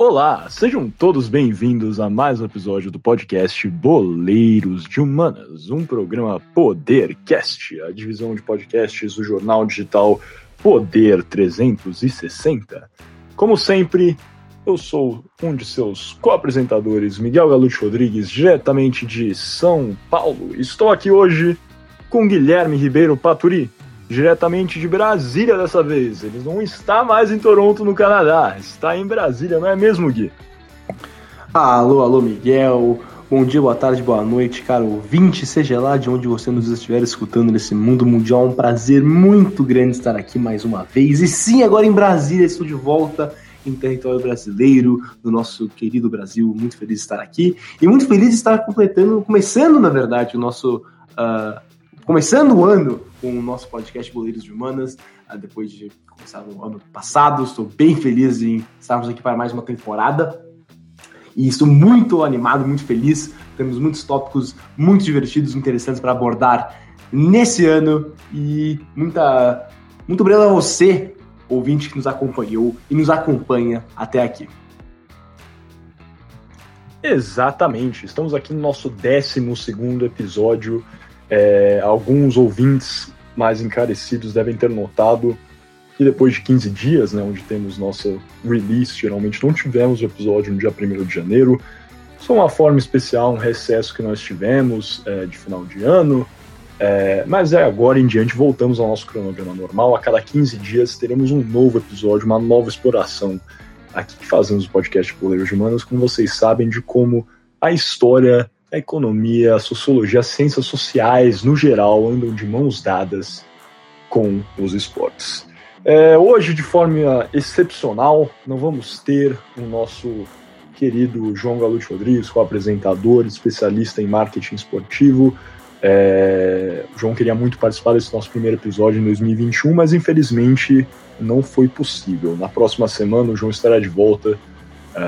Olá, sejam todos bem-vindos a mais um episódio do podcast Boleiros de Humanas, um programa Podercast, a divisão de podcasts do jornal digital Poder 360. Como sempre, eu sou um de seus co-apresentadores, Miguel Galute Rodrigues, diretamente de São Paulo. Estou aqui hoje com Guilherme Ribeiro Paturi, diretamente de Brasília dessa vez. Ele não está mais em Toronto, no Canadá, está em Brasília, não é mesmo, Gui? Alô, alô, Miguel. Bom dia, boa tarde, boa noite, cara ouvinte, seja lá de onde você nos estiver escutando nesse mundo mundial. É um prazer muito grande estar aqui mais uma vez. E sim, agora em Brasília, estou de volta em território brasileiro, no nosso querido Brasil. Muito feliz de estar aqui e muito feliz de estar completando, começando, na verdade, o nosso. Uh, começando o ano com o nosso podcast Boleiros de Humanas, uh, depois de começar no ano passado. Estou bem feliz em estarmos aqui para mais uma temporada e estou muito animado, muito feliz. Temos muitos tópicos muito divertidos, interessantes para abordar nesse ano e muita muito obrigado a você, ouvinte que nos acompanhou e nos acompanha até aqui. Exatamente, estamos aqui no nosso 12 episódio. É, alguns ouvintes mais encarecidos devem ter notado que depois de 15 dias, né, onde temos nossa release, geralmente não tivemos o episódio no dia 1 de janeiro. É uma forma especial, um recesso que nós tivemos é, de final de ano. É, mas é agora em diante voltamos ao nosso cronograma normal. A cada 15 dias teremos um novo episódio, uma nova exploração aqui que fazemos o podcast Boleiros de Humanas, como vocês sabem, de como a história, a economia, a sociologia, as ciências sociais, no geral, andam de mãos dadas com os esportes. É, hoje, de forma excepcional, não vamos ter o nosso querido João Galute Rodrigues, co-apresentador, especialista em marketing esportivo. É, o João queria muito participar desse nosso primeiro episódio em 2021, mas infelizmente não foi possível. Na próxima semana, o João estará de volta é,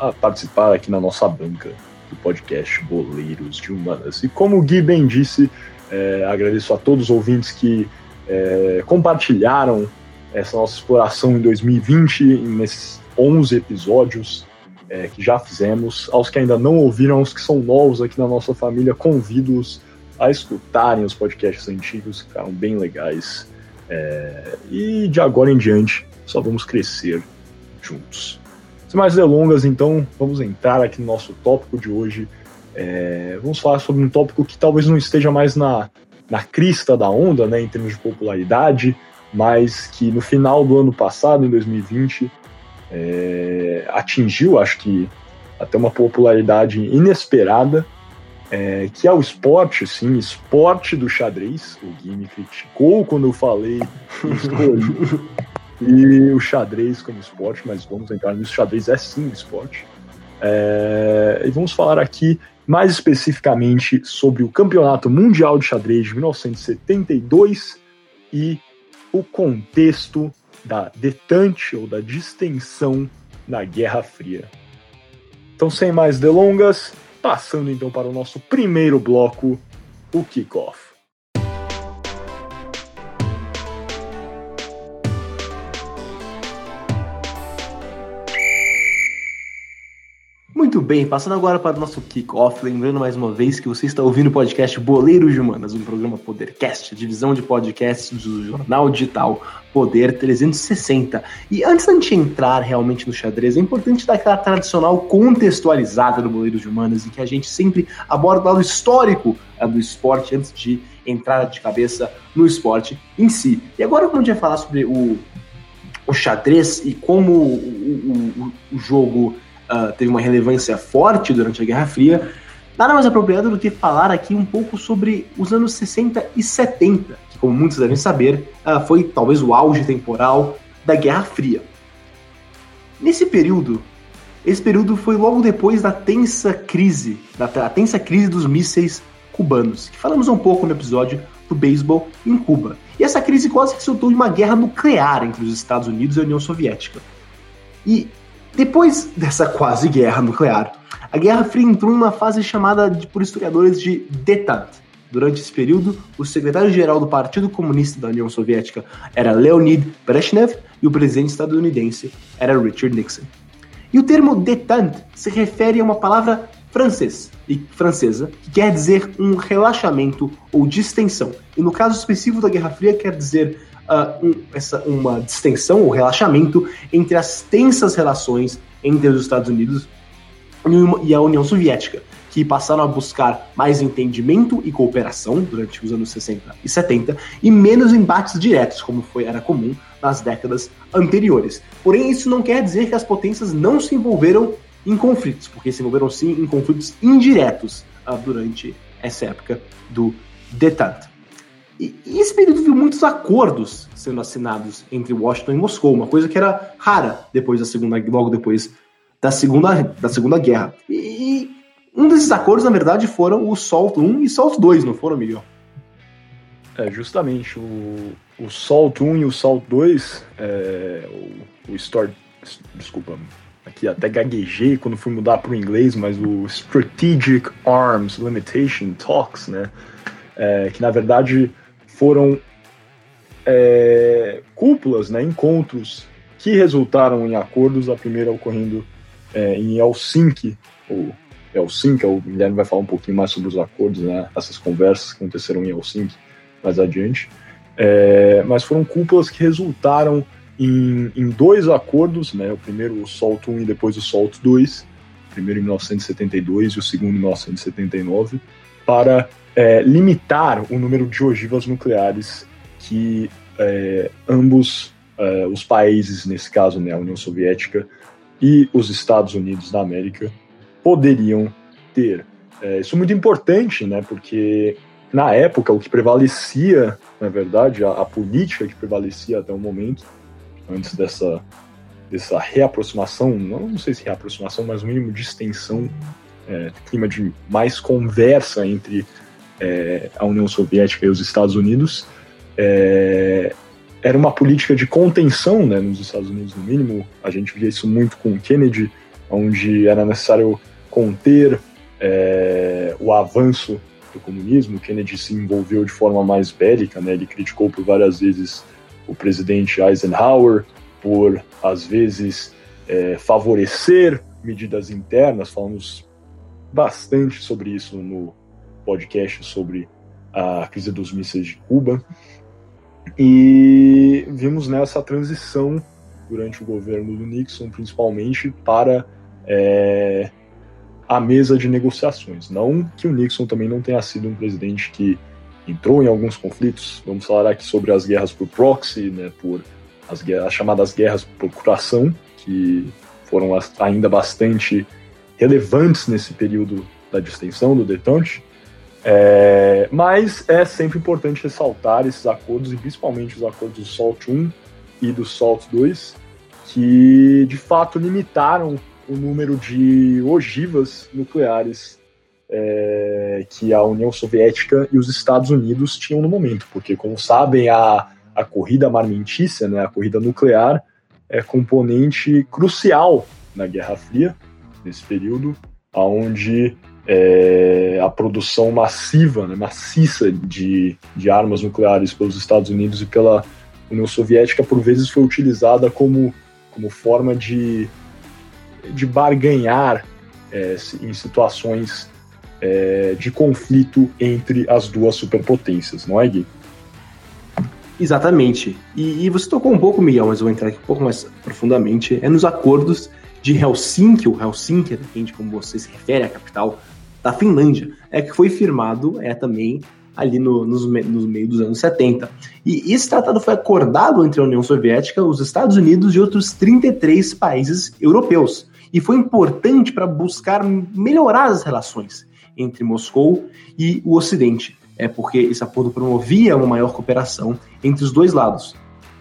a participar aqui na nossa banca do podcast Boleiros de Humanas. E como o Gui bem disse, é, agradeço a todos os ouvintes que é, compartilharam essa nossa exploração em 2020, nesses 11 episódios é, que já fizemos. Aos que ainda não ouviram, aos que são novos aqui na nossa família, convido-os a escutarem os podcasts antigos, que ficaram bem legais. É, e de agora em diante, só vamos crescer juntos. Sem mais delongas, então, vamos entrar aqui no nosso tópico de hoje. É, vamos falar sobre um tópico que talvez não esteja mais na, na crista da onda, né, em termos de popularidade, mas que no final do ano passado, em 2020, é, atingiu, acho que até uma popularidade inesperada, é, que é o esporte, sim, esporte do xadrez. O Gui me criticou quando eu falei e o xadrez como esporte, mas vamos entrar nisso. O xadrez é sim esporte. É, e vamos falar aqui mais especificamente sobre o Campeonato Mundial de Xadrez de 1972 e o contexto da detente ou da distensão na Guerra Fria. Então, sem mais delongas, passando então para o nosso primeiro bloco, o kickoff. Bem, passando agora para o nosso kickoff, lembrando mais uma vez que você está ouvindo o podcast Boleiros de Humanas, um programa Podercast, divisão de podcasts do jornal digital Poder 360. E antes da gente entrar realmente no xadrez, é importante dar aquela tradicional contextualizada do Boleiros de Humanas e que a gente sempre aborda o lado histórico é, do esporte antes de entrar de cabeça no esporte em si. E agora, como a gente vai falar sobre o, o xadrez e como o, o, o jogo uh, teve uma relevância forte durante a Guerra Fria, nada mais apropriado do que falar aqui um pouco sobre os anos 60 e 70, que, como muitos devem saber, uh, foi talvez o auge temporal da Guerra Fria. Nesse período, esse período foi logo depois da tensa crise, da tensa crise dos mísseis cubanos, que falamos um pouco no episódio do beisebol em Cuba. E essa crise quase resultou em uma guerra nuclear entre os Estados Unidos e a União Soviética. E depois dessa quase guerra nuclear, a Guerra Fria entrou em uma fase chamada de, por historiadores de détente. Durante esse período, o secretário-geral do Partido Comunista da União Soviética era Leonid Brezhnev e o presidente estadunidense era Richard Nixon. E o termo détente se refere a uma palavra francês e francesa que quer dizer um relaxamento ou distensão. E no caso específico da Guerra Fria quer dizer uh, um, essa, uma distensão ou relaxamento entre as tensas relações entre os Estados Unidos e a União Soviética, que passaram a buscar mais entendimento e cooperação durante os anos 60 e 70 e menos embates diretos, como foi era comum nas décadas anteriores. Porém, isso não quer dizer que as potências não se envolveram em conflitos, porque se envolveram sim em conflitos indiretos uh, durante essa época do detente. E, e esse período viu muitos acordos sendo assinados entre Washington e Moscou, uma coisa que era rara depois da segunda, logo depois da segunda, da segunda guerra. E um desses acordos, na verdade, foram o SALT 1 e SALT 2, não foram, Miguel? É, justamente, o, o SALT 1 e o SALT 2, é, o, o Start, desculpa, aqui até gaguejei quando fui mudar para o inglês, mas o Strategic Arms Limitation Talks, né, é, que na verdade foram é, cúpulas, né, encontros que resultaram em acordos, a primeira ocorrendo é, em Helsinki, ou Helsinki, o Guilherme vai falar um pouquinho mais sobre os acordos, né, essas conversas que aconteceram em Helsinki mais adiante, é, mas foram cúpulas que resultaram em, em, dois acordos, né, o primeiro o SALT 1 e depois o SALT 2, o primeiro em 1972 e o segundo em 1979, para é, limitar o número de ogivas nucleares que é, ambos é, os países, nesse caso né, a União Soviética e os Estados Unidos da América, poderiam ter. É, isso é muito importante, né, porque na época o que prevalecia, na verdade, a, a política que prevalecia até o momento, antes dessa, dessa reaproximação, não, sei se reaproximação, mas o mínimo de extensão, é, clima de mais conversa entre é, a União Soviética e os Estados Unidos, é, era uma política de contenção né, nos Estados Unidos, no mínimo. A gente via isso muito com Kennedy, onde era necessário conter é, o avanço do comunismo. Kennedy se envolveu de forma mais bélica, né, ele criticou por várias vezes o presidente Eisenhower por, às vezes, é, favorecer medidas internas. Falamos bastante sobre isso no podcast sobre a crise dos mísseis de Cuba. E vimos nessa transição durante o governo do Nixon, principalmente, para é, a mesa de negociações. Não que o Nixon também não tenha sido um presidente que entrou em alguns conflitos. Vamos falar aqui sobre as guerras por proxy, né, por as, as chamadas guerras por procuração, que foram ainda bastante relevantes nesse período da distensão do detente. É, mas é sempre importante ressaltar esses acordos, e principalmente os acordos do SALT 1 e do SALT 2, que de fato limitaram o número de ogivas nucleares é, que a União Soviética e os Estados Unidos tinham no momento, porque, como sabem, a, a corrida armamentícia, né, a corrida nuclear, é componente crucial na Guerra Fria, nesse período, onde é, a produção massiva, né, maciça de, de armas nucleares pelos Estados Unidos e pela União Soviética, por vezes foi utilizada como, como forma de, de barganhar é, em situações é, de conflito entre as duas superpotências, não é, Gui? Exatamente. E, e, você tocou um pouco, Miguel, mas eu vou entrar aqui um pouco mais profundamente. É nos acordos de Helsinki, o Helsinki, depende como você se refere à capital da Finlândia, é que foi firmado é também ali no, nos, nos meio dos anos 70. E esse tratado foi acordado entre a União Soviética, os Estados Unidos e outros 33 países europeus. E foi importante para buscar melhorar as relações entre Moscou e o Ocidente, é porque esse acordo promovia uma maior cooperação entre os dois lados.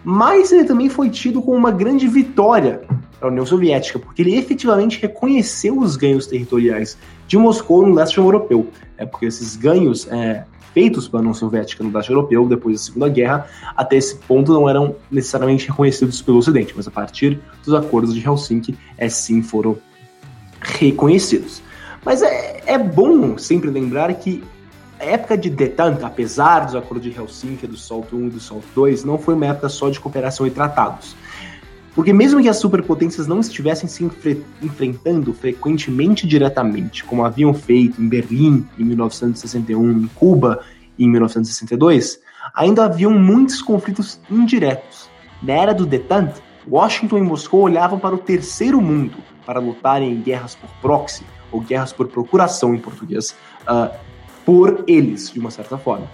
Mas ele também foi tido como uma grande vitória a União Soviética, porque ele efetivamente reconheceu os ganhos territoriais de Moscou no leste europeu. É porque esses ganhos é, feitos pela União Soviética no leste europeu depois da Segunda Guerra, até esse ponto não eram necessariamente reconhecidos pelo Ocidente, mas a partir dos acordos de Helsinki, é sim foram reconhecidos. Mas é, é bom sempre lembrar que a época de detente, apesar dos acordos de Helsinki, do SALT 1 e do SALT 2, não foi uma época só de cooperação e tratados Porque mesmo que as superpotências não estivessem se enfre enfrentando frequentemente diretamente, como haviam feito em Berlim em 1961, em Cuba em 1962, ainda haviam muitos conflitos indiretos. Na era do detente, Washington e Moscou olhavam para o terceiro mundo para lutarem em guerras por proxy, ou guerras por procuração em português, uh, por eles, de uma certa forma.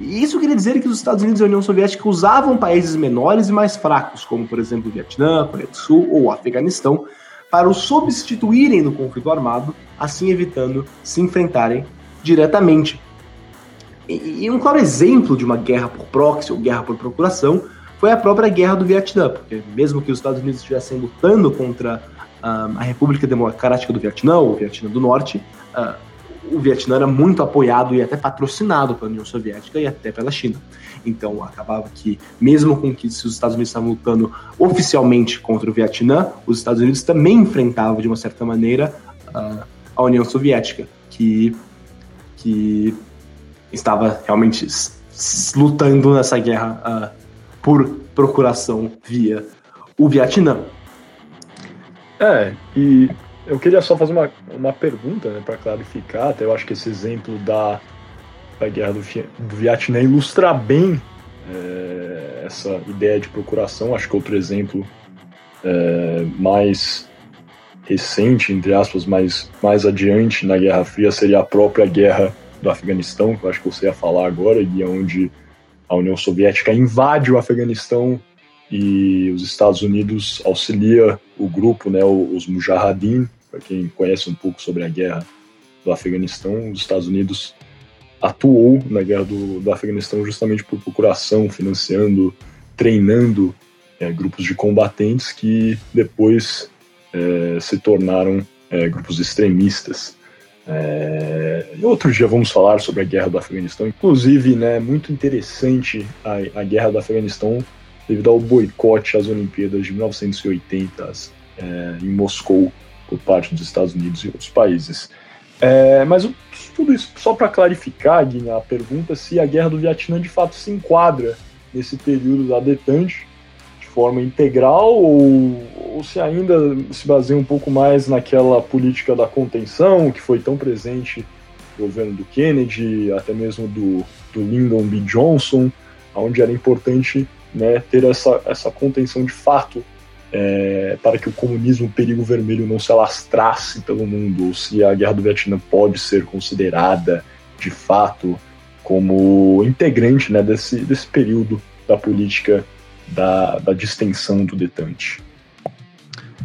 Isso queria dizer que os Estados Unidos e a União Soviética usavam países menores e mais fracos, como por exemplo o Vietnã, Coreia do Sul ou o Afeganistão, para os substituírem no conflito armado, assim evitando se enfrentarem diretamente. E, um claro exemplo de uma guerra por proxy ou guerra por procuração foi a própria guerra do Vietnã, porque mesmo que os Estados Unidos estivessem lutando contra uh, a República Democrática do Vietnã, ou Vietnã do Norte, uh, o Vietnã era muito apoiado e até patrocinado pela União Soviética e até pela China. Então acabava que, mesmo com que os Estados Unidos estavam lutando oficialmente contra o Vietnã, os Estados Unidos também enfrentavam, de uma certa maneira, uh, a União Soviética, que, que estava realmente lutando nessa guerra uh, por procuração via o Vietnã. É, e eu queria só fazer uma, uma pergunta, né, para clarificar, até eu acho que esse exemplo da, da guerra do, do Vietnã ilustra bem é, essa ideia de procuração. Acho que outro exemplo é, mais recente, entre aspas, mais, mais adiante na Guerra Fria seria a própria guerra do Afeganistão, que eu acho que você ia falar agora, e onde a União Soviética invade o Afeganistão e os Estados Unidos auxilia o grupo, né, os Mujahideen, para quem conhece um pouco sobre a guerra do Afeganistão, os Estados Unidos atuou na guerra do, do Afeganistão justamente por procuração, financiando, treinando é, grupos de combatentes que depois é, se tornaram é, grupos extremistas. É, outro dia vamos falar sobre a guerra do Afeganistão. Inclusive, né, muito interessante a, a guerra do Afeganistão devido ao boicote às Olimpíadas de 1980 é, em Moscou por parte dos Estados Unidos e outros países. É, mas tudo isso só para clarificar, Guinha, a pergunta se a guerra do Vietnã de fato se enquadra nesse período da detente de forma integral ou, ou se ainda se baseia um pouco mais naquela política da contenção que foi tão presente no governo do Kennedy, até mesmo do, do Lyndon B. Johnson, onde era importante né, ter essa, essa contenção de fato é, para que o comunismo, o perigo vermelho, não se alastrasse pelo mundo, ou se a guerra do Vietnã pode ser considerada de fato como integrante né, desse, desse período da política da, da distensão do detente.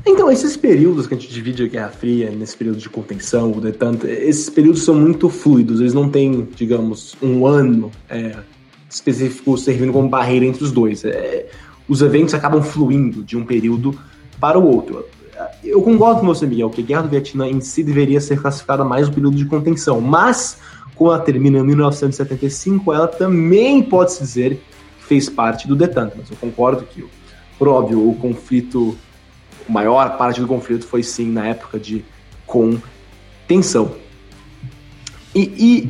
Então, esses períodos que a gente divide a Guerra Fria, nesse período de contenção, o detente, esses períodos são muito fluidos, eles não têm, digamos, um ano é, específico servindo como barreira entre os dois. É, os eventos acabam fluindo de um período para o outro. Eu concordo com você, Miguel, que a Guerra do Vietnã em si deveria ser classificada mais um período de contenção, mas quando ela termina em 1975, ela também pode-se dizer que fez parte do detente. Mas eu concordo que, por óbvio, o conflito, a maior parte do conflito foi sim na época de contenção. E, e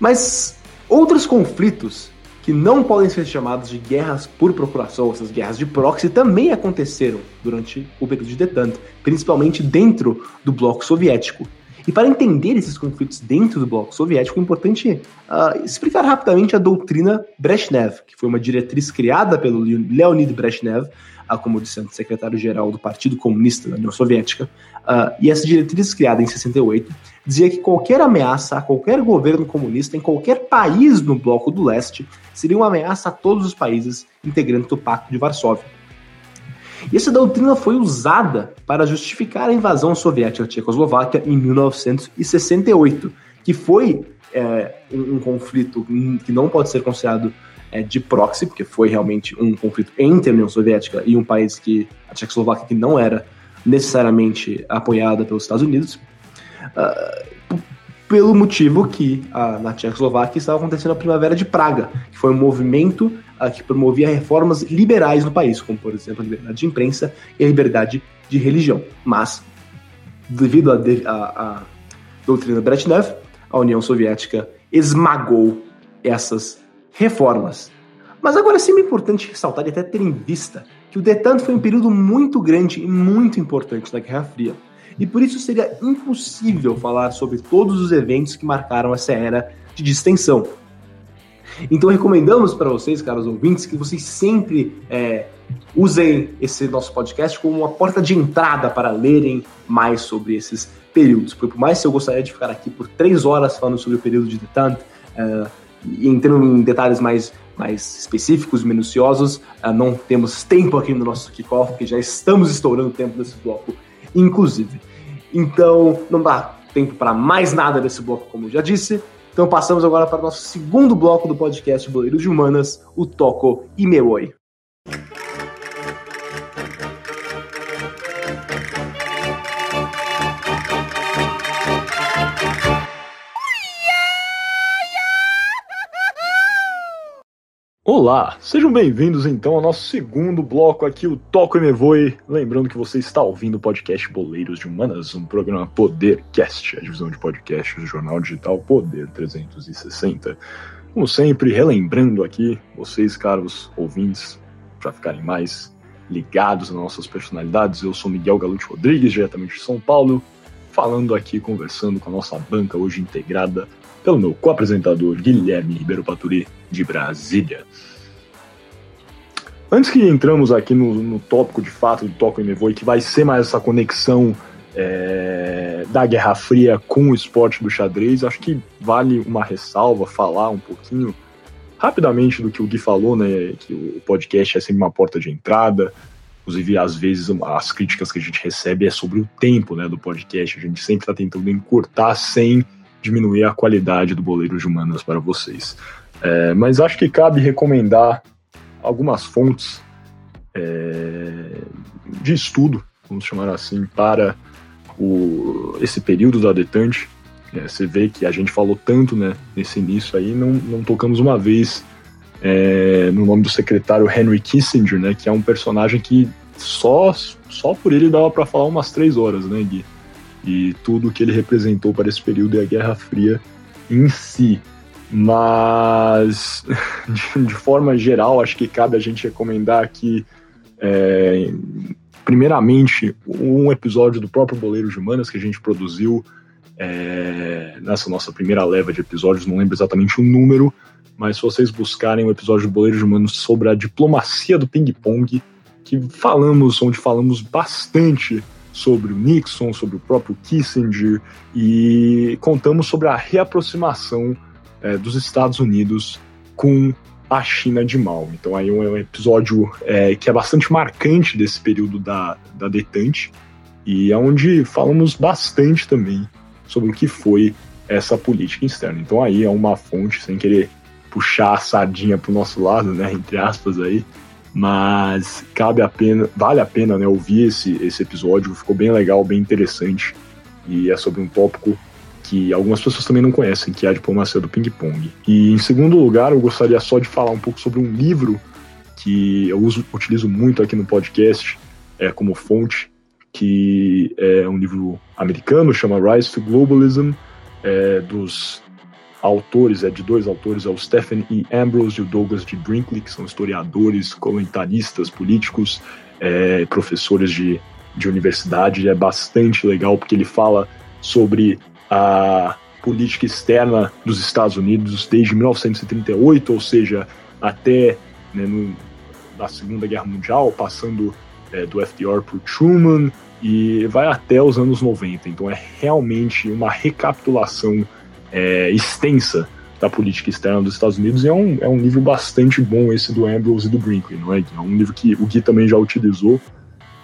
mas outros conflitos que não podem ser chamados de guerras por procuração, essas guerras de proxy, também aconteceram durante o período de detente, principalmente dentro do bloco soviético. E para entender esses conflitos dentro do bloco soviético, é importante uh, explicar rapidamente a doutrina Brezhnev, que foi uma diretriz criada pelo Leonid Brezhnev, uh, como disse antes, secretário-geral do Partido Comunista da União Soviética. Uh, e essa diretriz, criada em 68, dizia que qualquer ameaça a qualquer governo comunista em qualquer país no bloco do leste seria uma ameaça a todos os países integrantes do Pacto de Varsóvia. E essa doutrina foi usada para justificar a invasão soviética da Tchecoslováquia em 1968, que foi é, um, um, conflito que não pode ser considerado é, de proxy, porque foi realmente um conflito entre a União Soviética e um país que a Tchecoslováquia que não era necessariamente apoiada pelos Estados Unidos. Uh, pelo motivo que uh, na Tchecoslováquia estava acontecendo a Primavera de Praga, que foi um movimento uh, que promovia reformas liberais no país, como, por exemplo, a liberdade de imprensa e a liberdade de religião. Mas, devido à doutrina Brezhnev, a União Soviética esmagou essas reformas. Mas agora é sempre importante ressaltar e até ter em vista que o detente foi um período muito grande e muito importante da Guerra Fria. E por isso seria impossível falar sobre todos os eventos que marcaram essa era de distensão. Então recomendamos para vocês, caros ouvintes, que vocês sempre é, usem esse nosso podcast como uma porta de entrada para lerem mais sobre esses períodos. Por mais que eu gostaria de ficar aqui por três horas falando sobre o período de detente, é, e entrando em detalhes mais, mais específicos, minuciosos, é, não temos tempo aqui no nosso kickoff, porque já estamos estourando o tempo desse bloco, inclusive. Então, não dá tempo para mais nada desse bloco, como eu já disse. Então passamos agora para o nosso segundo bloco do podcast Boleiros de Humanas, o Toco e Meoi. Olá, sejam bem-vindos então ao nosso segundo bloco aqui, o Toco e Me Voe. Lembrando que você está ouvindo o podcast Boleiros de Humanas, um programa Podercast, a divisão de podcasts do jornal digital Poder 360. Como sempre, relembrando aqui vocês, caros ouvintes, para ficarem mais ligados nas nossas personalidades, eu sou Miguel Galute Rodrigues, diretamente de São Paulo, falando aqui, conversando com a nossa banca hoje integrada pelo meu co-apresentador Guilherme Ribeiro Paturi, de Brasília. Antes que entramos aqui no, no tópico de fato do Toco Nevoi, que vai ser mais essa conexão é, da Guerra Fria com o esporte do xadrez, acho que vale uma ressalva, falar um pouquinho rapidamente do que o Gui falou, né? Que o podcast é sempre uma porta de entrada. Inclusive, às vezes, as críticas que a gente recebe é sobre o tempo né, do podcast. A gente sempre está tentando encurtar sem diminuir a qualidade do boleiro de humanas para vocês. É, mas acho que cabe recomendar algumas fontes é, de estudo, vamos chamar assim, para o, esse período da detente. É, você vê que a gente falou tanto né, nesse início aí, não, não tocamos uma vez é, no nome do secretário Henry Kissinger, né, que é um personagem que só, só por ele dava para falar umas três horas, né, Gui? e tudo que ele representou para esse período e a Guerra Fria em si. Mas, de, de forma geral, acho que cabe a gente recomendar aqui, é, primeiramente, um episódio do próprio Boleiro de Humanas que a gente produziu é, nessa nossa primeira leva de episódios, não lembro exatamente o número, mas se vocês buscarem o episódio do Boleiro de Humanos sobre a diplomacia do ping-pong, que falamos, onde falamos bastante sobre o Nixon, sobre o próprio Kissinger e contamos sobre a reaproximação é, dos Estados Unidos com a China de Mao. Então aí é um episódio é, que é bastante marcante desse período da, da detente e é onde falamos bastante também sobre o que foi essa política externa. Então aí é uma fonte, sem querer puxar a sardinha para o nosso lado, né, entre aspas aí, mas cabe a pena, vale a pena né, ouvir esse, esse episódio, ficou bem legal, bem interessante, e é sobre um tópico que algumas pessoas também não conhecem, que é a diplomacia do ping-pong. E em segundo lugar, eu gostaria só de falar um pouco sobre um livro que eu uso, utilizo muito aqui no podcast é, como fonte, que é um livro americano, chama Rise to Globalism, é, dos autores, é de dois autores, é o Stephen E. Ambrose e o Douglas de Brinkley, que são historiadores, comentaristas políticos, é, professores de, de universidade. É bastante legal porque ele fala sobre a política externa dos Estados Unidos desde 1938, ou seja, até né, no, na Segunda Guerra Mundial, passando é, do FDR por Truman e vai até os anos 90. Então é realmente uma recapitulação é, extensa da política externa dos Estados Unidos e é um, é um livro bastante bom esse do Ambrose e do Brinkley, não é? É um livro que o Gui também já utilizou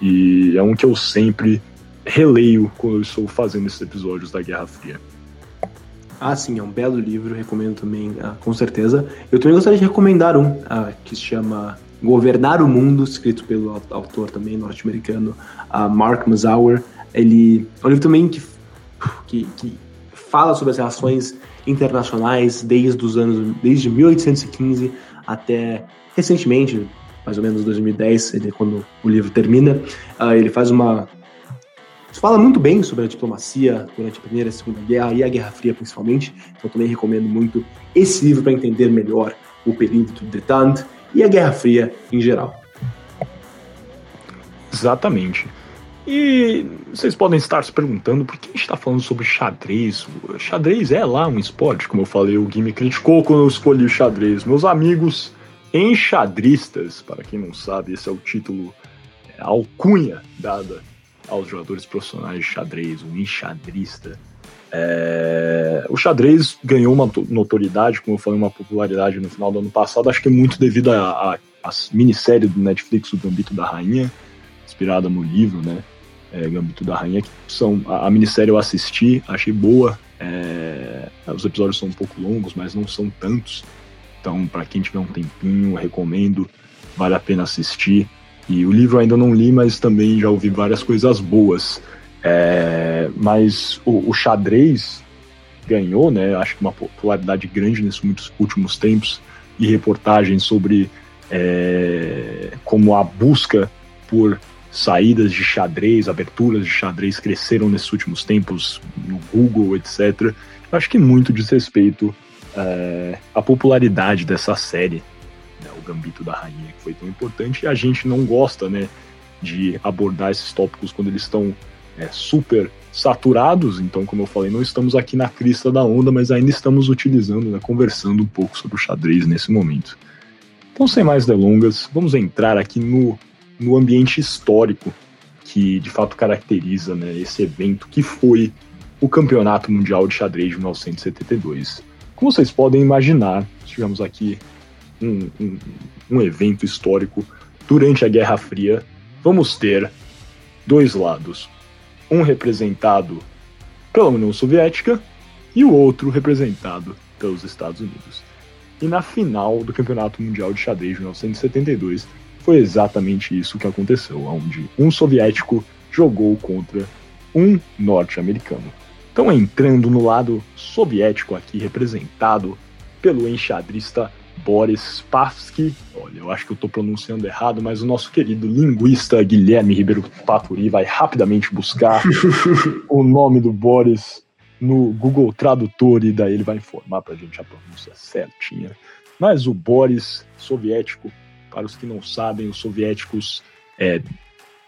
e é um que eu sempre releio quando eu estou fazendo esses episódios da Guerra Fria. Ah, sim, é um belo livro, recomendo também, ah, com certeza. Eu também gostaria de recomendar um ah, que se chama Governar o Mundo, escrito pelo autor também norte-americano ah, Mark Mazauer. Ele é um livro também que, que, que fala sobre as relações internacionais desde os anos desde 1815 até recentemente, mais ou menos 2010, ele, quando o livro termina, uh, ele faz uma fala muito bem sobre a diplomacia durante a Primeira e a Segunda Guerra e a Guerra Fria principalmente. Então também recomendo muito esse livro para entender melhor o período do detente e a Guerra Fria em geral. Exatamente. E vocês podem estar se perguntando por que a gente está falando sobre xadrez. Xadrez é lá um esporte, como eu falei, o Gui me criticou quando eu escolhi o xadrez. Meus amigos enxadristas, para quem não sabe, esse é o título, é alcunha dada aos jogadores profissionais de xadrez, um enxadrista. É... O xadrez ganhou uma notoriedade, como eu falei, uma popularidade no final do ano passado, acho que é muito devido à minissérie do Netflix, O Gambito da Rainha, inspirada no livro, né? É, Gambito da Rainha, que são a, a minissérie eu assisti, achei boa. É, os episódios são um pouco longos, mas não são tantos. Então, para quem tiver um tempinho, recomendo, vale a pena assistir. E o livro ainda não li, mas também já ouvi várias coisas boas. É, mas o, o, xadrez ganhou, né? Acho que uma popularidade grande nesses muitos últimos tempos e reportagens sobre é, como a busca por saídas de xadrez, aberturas de xadrez cresceram nesses últimos tempos no Google, etc. Acho que muito diz respeito é, à popularidade dessa série, Gambito da Rainha, que foi tão importante. E a gente não gosta, né, de abordar esses tópicos quando eles estão é, super saturados. Então, como eu falei, não estamos aqui na crista da onda, mas ainda estamos utilizando, né, conversando um pouco sobre o xadrez nesse momento. Então, sem mais delongas, vamos entrar aqui no no ambiente histórico que de fato caracteriza né, esse evento que foi o Campeonato Mundial de Xadrez de 1972. Como vocês podem imaginar, tivemos aqui um, um, um evento histórico durante a Guerra Fria. Vamos ter dois lados, um representado pela União Soviética e o outro representado pelos Estados Unidos. E na final do Campeonato Mundial de Xadrez de 1972, foi exatamente isso que aconteceu, onde um soviético jogou contra um norte-americano. Então, entrando no lado soviético aqui, representado pelo enxadrista Boris Spassky. Olha, eu acho que eu estou pronunciando errado, mas o nosso querido linguista Guilherme Ribeiro Paturi vai rapidamente buscar o nome do Boris no Google Tradutor e daí ele vai informar para a gente a pronúncia certinha. Mas o Boris soviético para os que não sabem, os soviéticos é,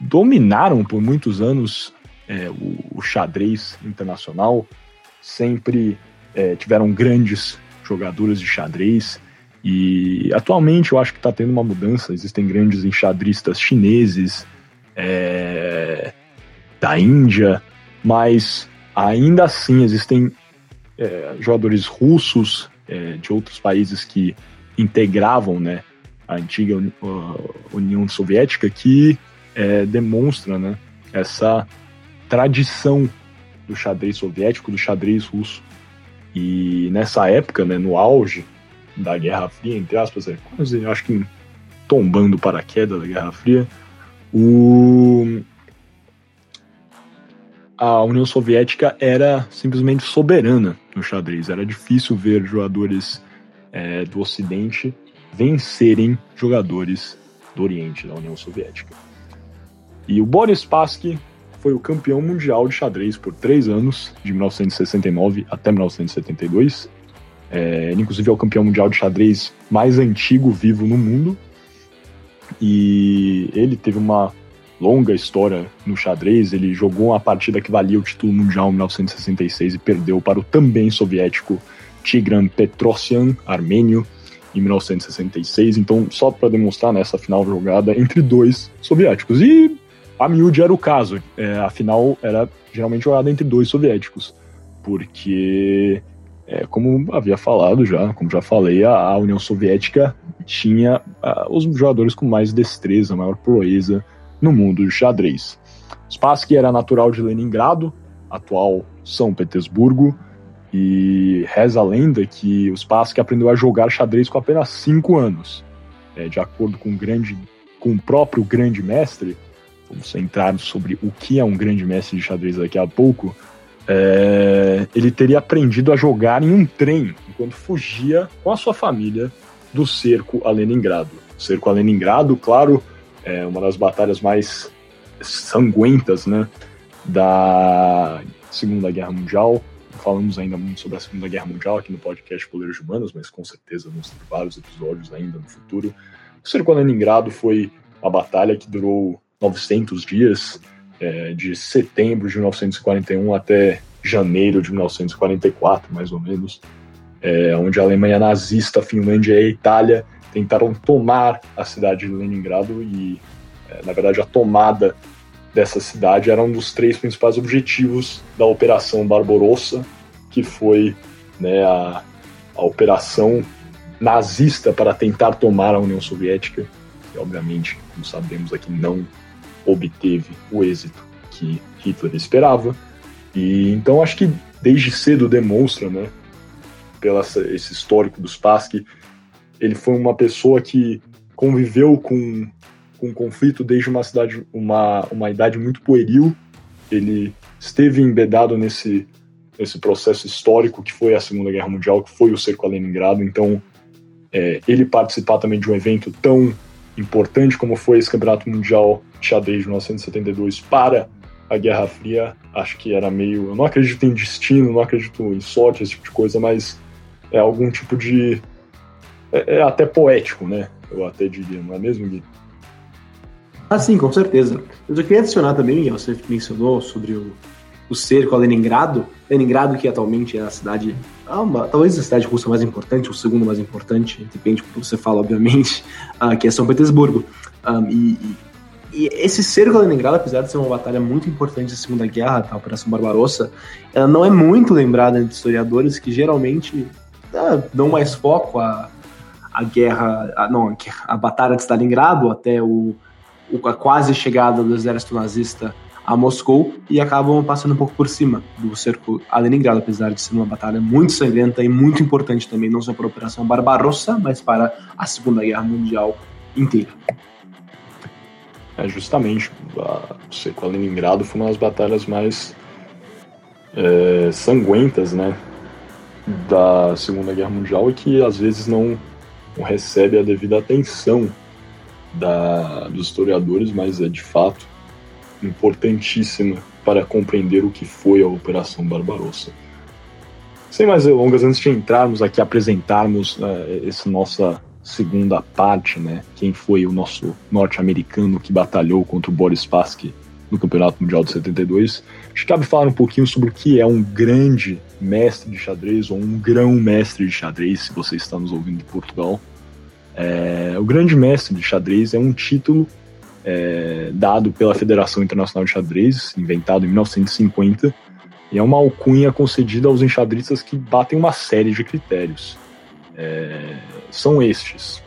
dominaram por muitos anos é, o, o, xadrez internacional, sempre é, tiveram grandes jogadores de xadrez e atualmente eu acho que está tendo uma mudança. Existem grandes enxadristas chineses, é, da Índia, mas ainda assim existem é, jogadores russos é, de outros países que integravam né, a antiga União Soviética, que é, demonstra né, essa tradição do xadrez soviético, do xadrez russo. E nessa época, né, no auge da Guerra Fria, entre aspas, é quase, acho que tombando para a queda da Guerra Fria, o... a União Soviética era simplesmente soberana no xadrez. Era difícil ver jogadores é, do Ocidente vencerem jogadores do Oriente, da União Soviética. E o Boris Spassky foi o campeão mundial de xadrez por três anos, de 1969 até 1972. É, ele, inclusive, é o campeão mundial de xadrez mais antigo vivo no mundo. E ele teve uma longa história no xadrez. Ele jogou uma partida que valia o título mundial em 1966 e perdeu para o também soviético Tigran Petrosyan, armênio, em 1966, então só para demonstrar nessa né, final jogada entre dois soviéticos. E a miúde era o caso, é, a final era geralmente jogada entre dois soviéticos, porque, é, como havia falado já, como já falei, a, a União Soviética tinha a, os jogadores com mais destreza, maior proeza no mundo do xadrez. Spassky era natural de Leningrado, atual São Petersburgo, e reza a lenda que o Spassky aprendeu a jogar xadrez com apenas 5 anos. É, de acordo com, grande, com o próprio grande mestre, vamos entrar sobre o que é um grande mestre de xadrez daqui a pouco, é, ele teria aprendido a jogar em um trem enquanto fugia com a sua família do cerco a Leningrado. O cerco a Leningrado, claro, é uma das batalhas mais sanguentas né, da Segunda Guerra Mundial, falamos ainda muito sobre a Segunda Guerra Mundial aqui no podcast Poleiros Humanos, mas com certeza vamos ter vários episódios ainda no futuro. O cerco a Leningrado foi a batalha que durou 900 dias, é, de setembro de 1941 até janeiro de 1944, mais ou menos, é, onde a Alemanha nazista, a Finlândia e a Itália tentaram tomar a cidade de Leningrado e, é, na verdade, a tomada dessa cidade era um dos três principais objetivos da Operação Barbarossa, que foi né, a, a operação nazista para tentar tomar a União Soviética, que obviamente, como sabemos aqui, não obteve o êxito que Hitler esperava. E então acho que desde cedo demonstra, né, pelo esse histórico dos Spassky, ele foi uma pessoa que conviveu com com conflito desde uma cidade uma, uma idade muito pueril. Ele esteve embedado nesse esse processo histórico que foi a Segunda Guerra Mundial, que foi o cerco a Leningrado. Então, é, ele participar também de um evento tão importante como foi esse Campeonato Mundial de Xadrez de 1972 para a Guerra Fria, acho que era meio. Eu não acredito em destino, não acredito em sorte, esse tipo de coisa, mas é algum tipo de. É, é até poético, né? Eu até diria, não é mesmo, Gui? Ah, sim, com certeza. Eu só queria adicionar também, você mencionou sobre o, o cerco a Leningrado. Leningrado, que atualmente é a cidade, uma, talvez a cidade russa mais importante, ou segundo mais importante, depende do que você fala, obviamente, uh, que é São Petersburgo. Um, e, e, esse cerco a Leningrado, apesar de ser uma batalha muito importante da Segunda Guerra, a Operação Barbarossa, ela não é muito lembrada entre historiadores que geralmente uh, dão mais foco à, à guerra, não, a batalha de Stalingrado até o, o, a quase chegada do exército nazista a Moscou e acabam passando um pouco por cima do cerco a Leningrado, apesar de ser uma batalha muito sangrenta e muito importante também, não só para a Operação Barbarossa, mas para a Segunda Guerra Mundial inteira. É justamente, o cerco a Leningrado foi uma das batalhas mais é, sanguentas, né, da Segunda Guerra Mundial e que às vezes não, não recebe a devida atenção da, dos historiadores, mas é de fato importantíssima para compreender o que foi a Operação Barbarossa. Sem mais delongas, antes de entrarmos aqui, apresentarmos uh, essa nossa segunda parte, né? Quem foi o nosso norte-americano que batalhou contra o Boris Spassky no Campeonato Mundial de 72. Acho que cabe falar um pouquinho sobre o que é um grande mestre de xadrez ou um grão-mestre de xadrez, se você está nos ouvindo de Portugal. É, o grande mestre de xadrez é um título é, dado pela Federação Internacional de Xadrez, inventado em 1950, e é uma alcunha concedida aos enxadristas que batem uma série de critérios. É, são estes.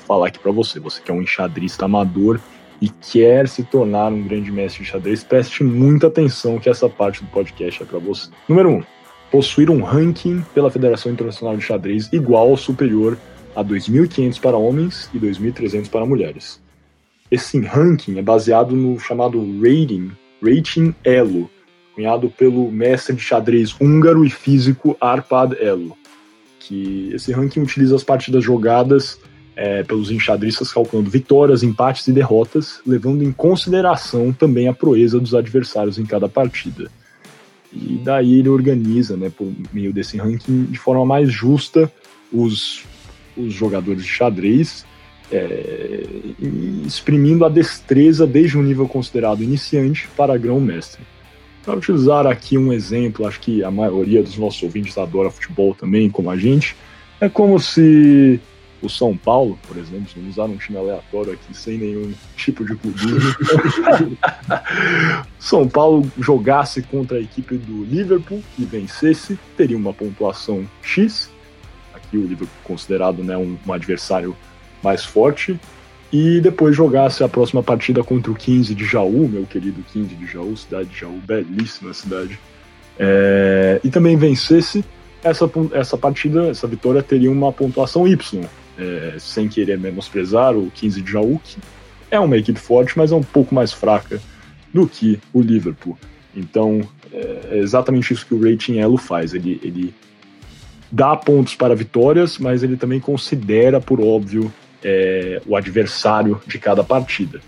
Vou falar aqui para você, você que é um enxadrista amador e quer se tornar um grande mestre de xadrez, preste muita atenção que essa parte do podcast é para você. Número 1. Um, possuir um ranking pela Federação Internacional de Xadrez igual ou superior a 2.500 para homens e 2.300 para mulheres. Esse ranking é baseado no chamado rating, rating Elo, cunhado pelo mestre de xadrez húngaro e físico Arpad Elo, que esse ranking utiliza as partidas jogadas é, pelos enxadristas calculando vitórias, empates e derrotas, levando em consideração também a proeza dos adversários em cada partida. E daí ele organiza, né, por meio desse ranking, de forma mais justa os, os jogadores de xadrez é, exprimindo a destreza desde um nível considerado iniciante para grão-mestre. Para utilizar aqui um exemplo, acho que a maioria dos nossos ouvintes adora futebol também, como a gente, é como se o São Paulo, por exemplo, vamos usar um time aleatório aqui sem nenhum tipo de clubismo, São Paulo jogasse contra a equipe do Liverpool e vencesse, teria uma pontuação X, aqui o Liverpool considerado né, um, um adversário mais forte e depois jogasse a próxima partida contra o 15 de Jaú, meu querido 15 de Jaú, cidade de Jaú, belíssima cidade, é, e também vencesse essa, essa partida, essa vitória teria uma pontuação Y, é, sem querer menosprezar o 15 de Jaú, que é uma equipe forte, mas é um pouco mais fraca do que o Liverpool. Então, é exatamente isso que o Rating Elo faz. Ele, ele dá pontos para vitórias, mas ele também considera, por óbvio, é, o adversário de cada partida.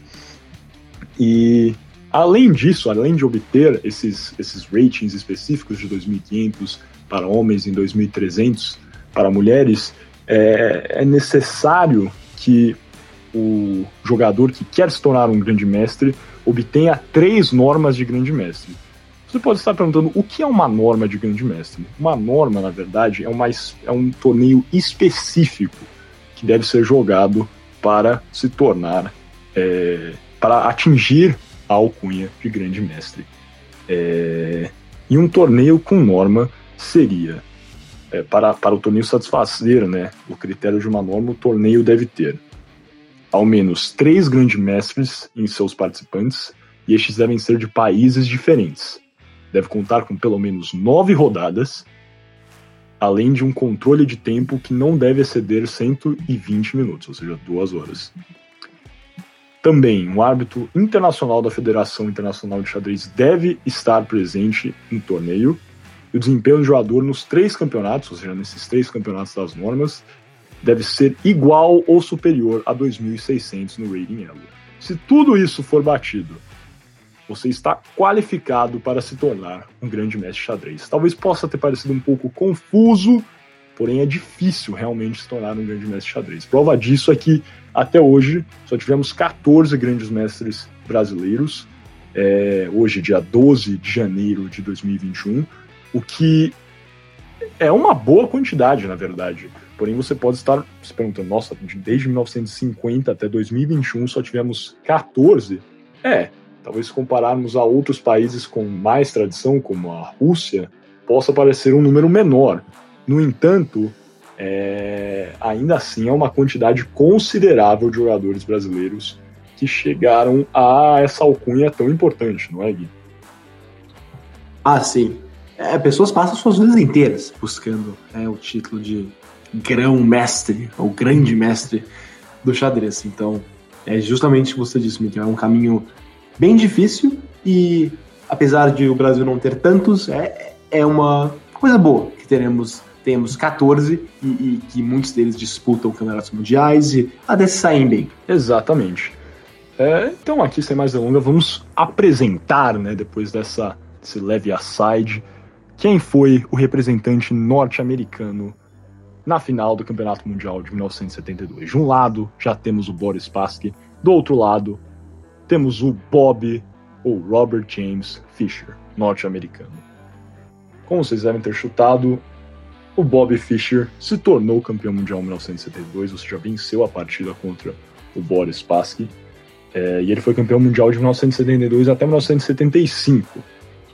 E além disso, além de obter esses, esses ratings específicos de 2.500 para homens e 2.300 para mulheres, é, é necessário que o, jogador que quer se tornar um grande mestre obtenha três normas de grande mestre. Você pode estar perguntando o que é uma norma de grande mestre. Uma norma, na verdade, é, uma, é um torneio específico que deve ser jogado para se tornar, é, para atingir a alcunha de grande mestre. É, e um torneio com norma seria, é, para, para o torneio satisfazer né, o critério de uma norma, o torneio deve ter ao menos três grandes mestres em seus participantes, e estes devem ser de países diferentes deve contar com pelo menos nove rodadas, além de um controle de tempo que não deve exceder 120 minutos, ou seja, duas horas. Também, um árbitro internacional da Federação Internacional de Xadrez deve estar presente no torneio, e o desempenho do jogador nos três campeonatos, ou seja, nesses três campeonatos das normas, deve ser igual ou superior a 2.600 no rating elo. Se tudo isso for batido você está qualificado para se tornar um grande mestre xadrez. Talvez possa ter parecido um pouco confuso, porém é difícil realmente se tornar um grande mestre xadrez. Prova disso é que até hoje só tivemos 14 grandes mestres brasileiros, é, hoje, dia 12 de janeiro de 2021, o que é uma boa quantidade, na verdade. Porém, você pode estar se perguntando: nossa, desde 1950 até 2021 só tivemos 14? É, talvez se compararmos a outros países com mais tradição, como a Rússia, possa parecer um número menor. No entanto, é, ainda assim é uma quantidade considerável de jogadores brasileiros que chegaram a essa alcunha tão importante, não é, Gui? Ah, sim. É, pessoas passam suas vidas inteiras buscando é, o título de grão-mestre, ou grande mestre do xadrez. Então, é justamente o que você disse, Miguel, é um caminho bem difícil e apesar de o Brasil não ter tantos, é, é uma coisa boa que teremos temos 14 e, e, que muitos deles disputam campeonatos mundiais e até se saem bem. Exatamente. É, então aqui sem mais delongas vamos apresentar, né, depois dessa desse leve aside, quem foi o representante norte-americano na final do Campeonato Mundial de 1972. De um lado já temos o Boris Spassky, do outro lado temos o Bob ou Robert James Fischer, norte-americano. Como vocês devem ter chutado, o Bob Fischer se tornou campeão mundial em 1972, ou seja, venceu a partida contra o Boris Spassky. É, e ele foi campeão mundial de 1972 até 1975.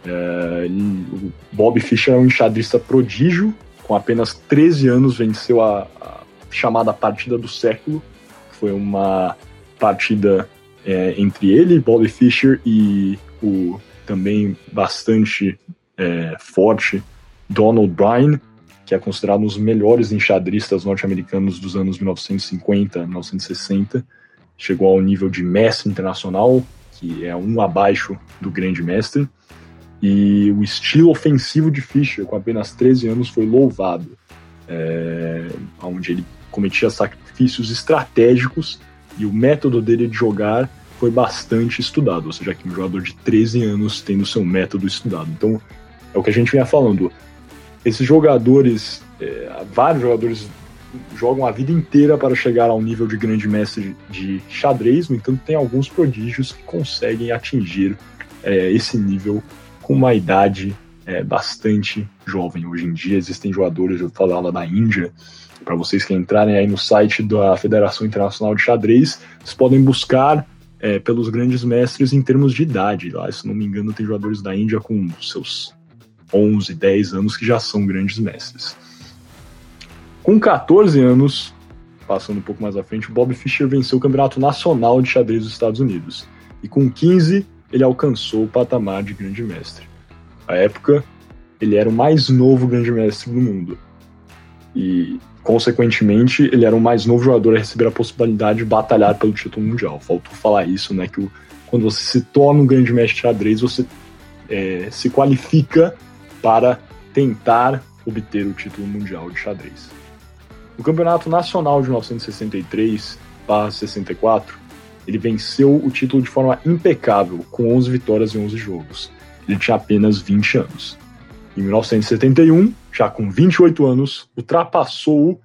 É, o Bob Fischer é um enxadrista prodígio, com apenas 13 anos venceu a, a chamada partida do século, que foi uma partida é, entre ele, Bobby Fischer e o também bastante é, forte Donald Bryan, que é considerado um dos melhores enxadristas norte-americanos dos anos 1950, 1960. Chegou ao nível de mestre internacional, que é um abaixo do grande mestre. E o estilo ofensivo de Fischer, com apenas 13 anos, foi louvado, é, onde ele cometia sacrifícios estratégicos e o método dele de jogar foi bastante estudado, ou seja, que um jogador de 13 anos tendo seu método estudado. Então, é o que a gente vinha falando. Esses jogadores, é, vários jogadores jogam a vida inteira para chegar ao nível de grande mestre de xadrez, no entanto, tem alguns prodígios que conseguem atingir é, esse nível com uma idade é, bastante jovem. Hoje em dia existem jogadores, eu falava da Índia, para vocês que entrarem aí no site da Federação Internacional de Xadrez, vocês podem buscar é, pelos grandes mestres em termos de idade. Lá, se não me engano, tem jogadores da Índia com seus 11, 10 anos que já são grandes mestres. Com 14 anos, passando um pouco mais à frente, Bob Fischer venceu o Campeonato Nacional de Xadrez dos Estados Unidos. E com 15, ele alcançou o patamar de grande mestre. À época, ele era o mais novo grande mestre do mundo. E Consequentemente, ele era o mais novo jogador a receber a possibilidade de batalhar pelo título mundial. Faltou falar isso, né? Que o, quando você se torna um grande mestre de xadrez, você é, se qualifica para tentar obter o título mundial de xadrez. No Campeonato Nacional de 1963-64, ele venceu o título de forma impecável, com 11 vitórias em 11 jogos. Ele tinha apenas 20 anos. Em 1971, já com 28 anos, ultrapassou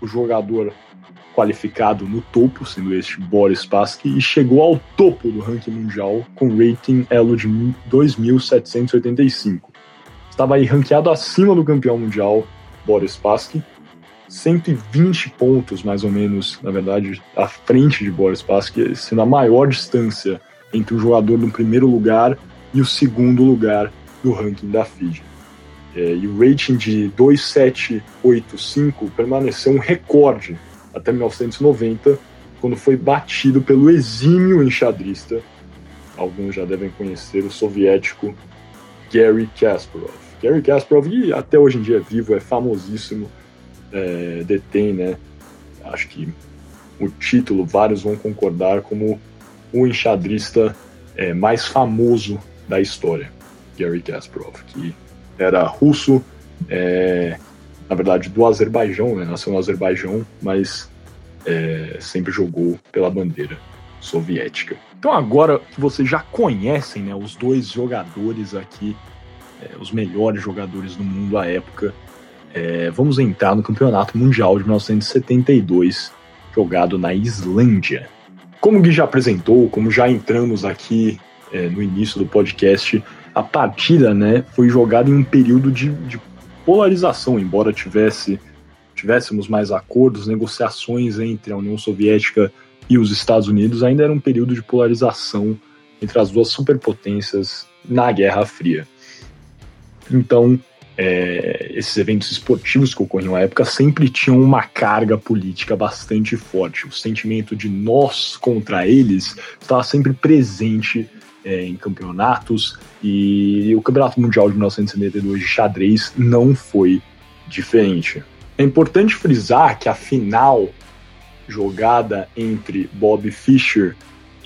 o jogador qualificado no topo, sendo este Boris Spassky, e chegou ao topo do ranking mundial com rating elo de 2.785. Estava aí ranqueado acima do campeão mundial, Boris Spassky, 120 pontos, mais ou menos, na verdade, à frente de Boris Spassky, sendo a maior distância entre o jogador no primeiro lugar e o segundo lugar do ranking da FIDE. É, e o rating de 2,785 permaneceu um recorde até 1990, quando foi batido pelo exímio enxadrista, alguns já devem conhecer, o soviético Gary Kasparov. Gary Kasparov, que até hoje em dia é vivo, é famosíssimo, é, detém, né? Acho que o título, vários vão concordar, como o enxadrista é, mais famoso da história, Gary Kasparov, que era russo, é, na verdade do Azerbaijão, né? nasceu no Azerbaijão, mas é, sempre jogou pela bandeira soviética. Então agora que vocês já conhecem né, os dois jogadores aqui, é, os melhores jogadores do mundo à época, é, vamos entrar no Campeonato Mundial de 1972, jogado na Islândia. Como o Gui já apresentou, como já entramos aqui é, no início do podcast, a partida né, foi jogada em um período de, de polarização, embora tivesse tivéssemos mais acordos, negociações entre a União Soviética e os Estados Unidos, ainda era um período de polarização entre as duas superpotências na Guerra Fria. Então, é, esses eventos esportivos que ocorriam na época sempre tinham uma carga política bastante forte. O sentimento de nós contra eles estava sempre presente é, em campeonatos e o Campeonato Mundial de 1972 de xadrez não foi diferente. É importante frisar que a final jogada entre Bob Fischer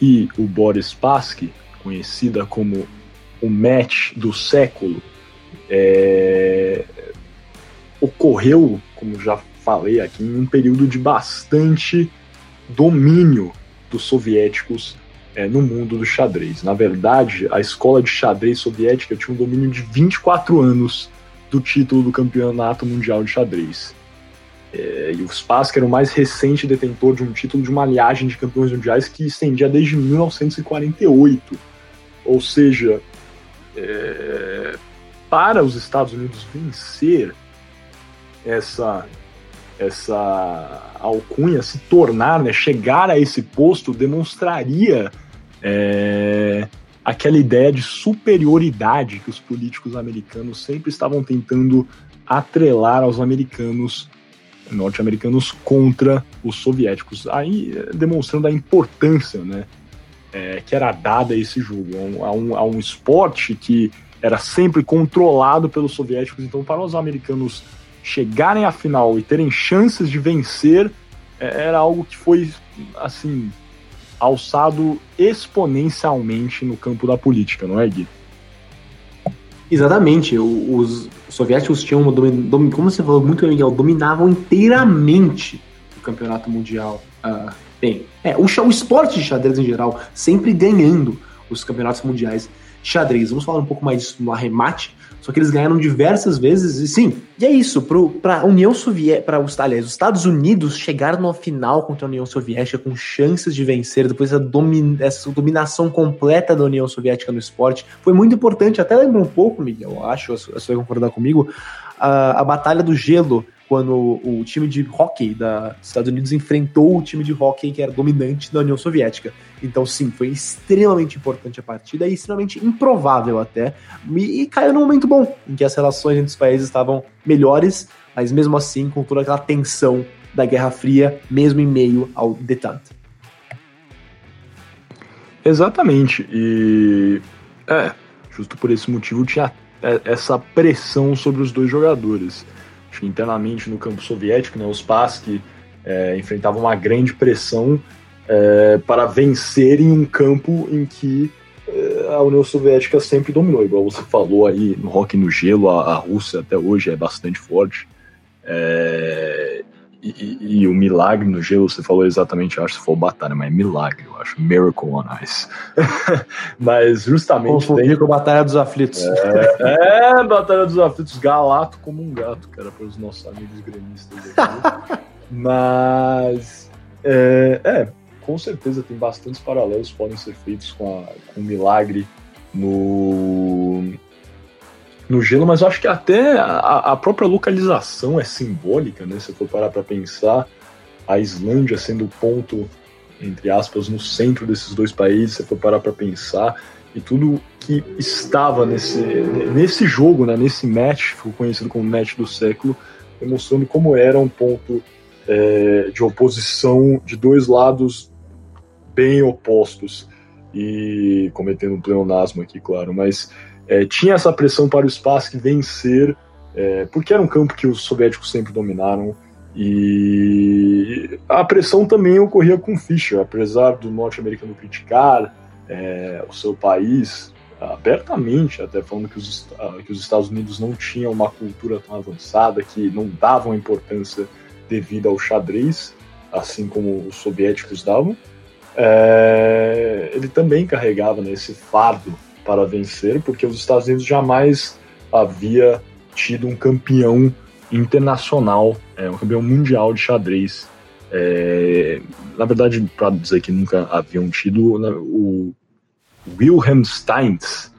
e o Boris Spassky, conhecida como o match do século, é... ocorreu, como já falei aqui, em um período de bastante domínio dos soviéticos é, no mundo do xadrez. Na verdade, a escola de xadrez soviética tinha um domínio de 24 anos do título do campeonato mundial de xadrez. É, e o Spassky era o mais recente detentor de um título de uma linhagem de campeões mundiais que estendia desde 1948. Ou seja, é, para os Estados Unidos vencer essa essa alcunha, se tornar, né, chegar a esse posto, demonstraria é, aquela ideia de superioridade que os políticos americanos sempre estavam tentando atrelar aos americanos norte-americanos contra os soviéticos, aí demonstrando a importância, né, é, que era dada a esse jogo, a um, a um esporte que era sempre controlado pelos soviéticos, então para os americanos chegarem à final e terem chances de vencer é, era algo que foi assim alçado exponencialmente no campo da política, não é, Gui? Exatamente. Os soviéticos tinham uma domin... como você falou muito Miguel, dominavam inteiramente o campeonato mundial. Uh, bem, é, o, o esporte de xadrez em geral, sempre ganhando os campeonatos mundiais de xadrez. Vamos falar um pouco mais disso no arremate, só que eles ganharam diversas vezes, e sim, e é isso, para a União Soviética, para os, aliás, os Estados Unidos chegaram na final contra a União Soviética com chances de vencer, depois da domin, essa dominação completa da União Soviética no esporte. Foi muito importante, até lembra um pouco, Miguel, eu acho, você vai concordar comigo, a, a Batalha do Gelo, quando o time de hockey da, dos Estados Unidos enfrentou o time de hockey que era dominante da União Soviética. Então, sim, foi extremamente importante a partida e extremamente improvável até. E, e caiu num momento bom, em que as relações entre os países estavam melhores, mas mesmo assim com toda aquela tensão da Guerra Fria, mesmo em meio ao detente. Exatamente. E é, justo por esse motivo tinha essa pressão sobre os dois jogadores. Acho que internamente no campo soviético, né, os Spassky é, enfrentavam uma grande pressão é, para vencer em um campo em que é, a União Soviética sempre dominou, igual você falou aí no rock no gelo, a, a Rússia até hoje é bastante forte. É, e, e, e, o milagre no gelo, você falou exatamente, eu acho que foi batalha, mas é milagre, eu acho. Miracle on Ice. mas justamente. Confundir tem... com a Batalha dos Aflitos. É, é, Batalha dos Aflitos, galato como um gato, cara, para os nossos amigos gremistas aqui. mas É, é, com certeza tem bastantes paralelos que podem ser feitos com, a, com o milagre no, no gelo, mas eu acho que até a, a própria localização é simbólica, né? Se for parar para pensar, a Islândia sendo o ponto, entre aspas, no centro desses dois países, se for parar para pensar, e tudo que estava nesse, nesse jogo, né, nesse match, foi conhecido como match do século, mostrando como era um ponto é, de oposição de dois lados bem opostos e cometendo um pleonasmo aqui, claro, mas é, tinha essa pressão para o espaço vencer, é, porque era um campo que os soviéticos sempre dominaram e a pressão também ocorria com Fischer, apesar do norte-americano criticar é, o seu país abertamente, até falando que os, que os Estados Unidos não tinham uma cultura tão avançada, que não davam importância devida ao xadrez, assim como os soviéticos davam. É, ele também carregava né, esse fardo para vencer, porque os Estados Unidos jamais havia tido um campeão internacional, é, um campeão mundial de xadrez. É, na verdade, para dizer que nunca haviam tido, né, o Wilhelm Steins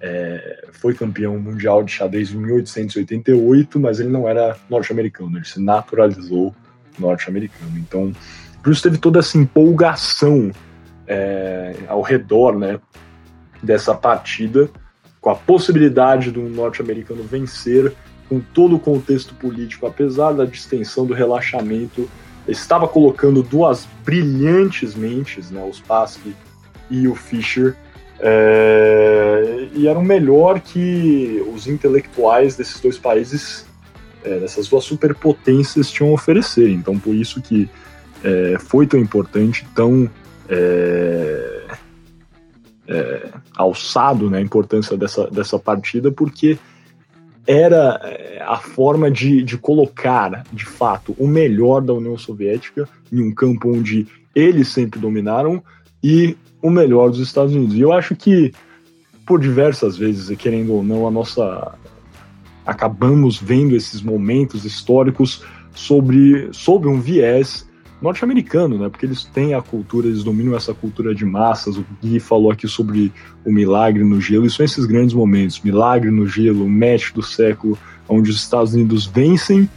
é, foi campeão mundial de xadrez em 1888, mas ele não era norte-americano, ele se naturalizou norte-americano. Então, por isso teve toda essa empolgação é, ao redor né, dessa partida, com a possibilidade do norte-americano vencer com todo o contexto político, apesar da distensão do relaxamento, estava colocando duas brilhantes mentes, né, os Spassky e o Fischer, é, e eram melhor que os intelectuais desses dois países, é, dessas duas superpotências, tinham a oferecer. Então, por isso que é, foi tão importante, tão é, é, alçado né, a importância dessa, dessa partida, porque era é, a forma de, de colocar, de fato, o melhor da União Soviética em um campo onde eles sempre dominaram e o melhor dos Estados Unidos. E eu acho que, por diversas vezes, querendo ou não, a nossa. acabamos vendo esses momentos históricos sobre, sobre um viés norte-americano, né? Porque eles têm a cultura, eles dominam essa cultura de massas. O Gui falou aqui sobre o milagre no gelo, e são esses grandes momentos: milagre no gelo, o match do século, onde os Estados Unidos vencem,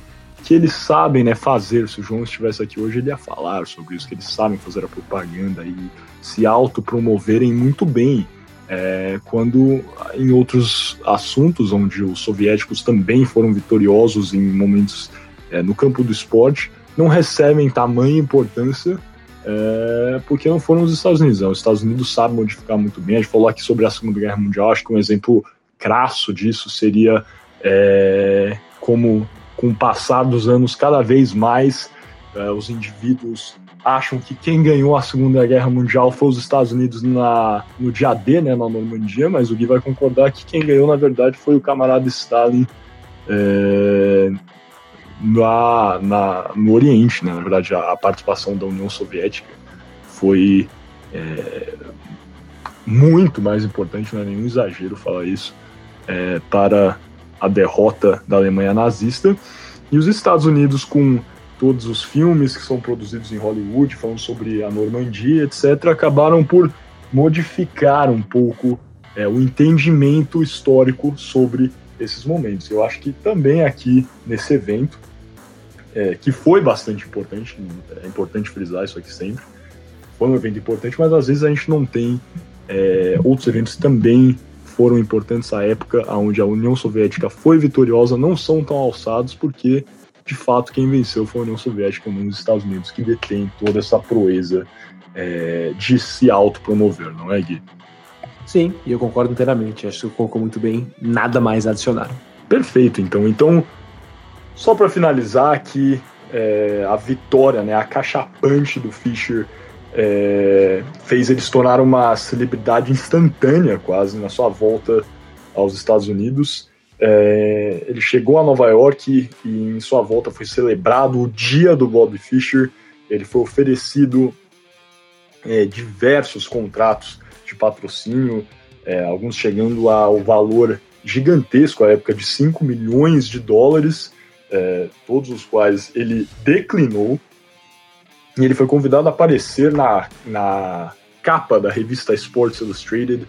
que eles sabem, né, fazer. Se o João estivesse aqui hoje, ele ia falar sobre isso, que eles sabem fazer a propaganda e se autopromoverem muito bem. É, quando em outros assuntos, onde os soviéticos também foram vitoriosos em momentos é, no campo do esporte, não recebem tamanha importância é, porque não foram os Estados Unidos. Né? Os Estados Unidos sabem modificar muito bem. A gente falou aqui sobre a Segunda Guerra Mundial, acho que um exemplo crasso disso seria é, como, com o passar dos anos, cada vez mais é, os indivíduos acham que quem ganhou a Segunda Guerra Mundial foi os Estados Unidos na, no dia D, né, na Normandia, mas o Gui vai concordar que quem ganhou, na verdade, foi o camarada Stalin é, na, na, no Oriente, né? Na verdade, a, a participação da União Soviética foi é, muito mais importante, não é nenhum exagero falar isso, é, para a derrota da Alemanha nazista. E os Estados Unidos, com todos os filmes que são produzidos em Hollywood, falando sobre a Normandia, etc., acabaram por modificar um pouco é, o entendimento histórico sobre esses momentos. Eu acho que também aqui nesse evento é, que foi bastante importante, é importante frisar isso aqui sempre. Foi um evento importante, mas às vezes a gente não tem é, outros eventos que também foram importantes à época, onde a União Soviética foi vitoriosa, não são tão alçados, porque de fato quem venceu foi a União Soviética, não os Estados Unidos, que detém toda essa proeza é, de se autopromover, não é, Gui? Sim, e eu concordo inteiramente. Acho que colocou muito bem, nada mais a adicionar. Perfeito, então. Então, só para finalizar aqui, é, a vitória, né, a cachapante do Fischer é, fez ele se tornar uma celebridade instantânea quase na sua volta aos Estados Unidos. É, ele chegou a Nova York e, em sua volta foi celebrado o dia do Bob Fischer. Ele foi oferecido é, diversos contratos de patrocínio, é, alguns chegando ao valor gigantesco à época de 5 milhões de dólares é, todos os quais ele declinou. E ele foi convidado a aparecer na, na capa da revista Sports Illustrated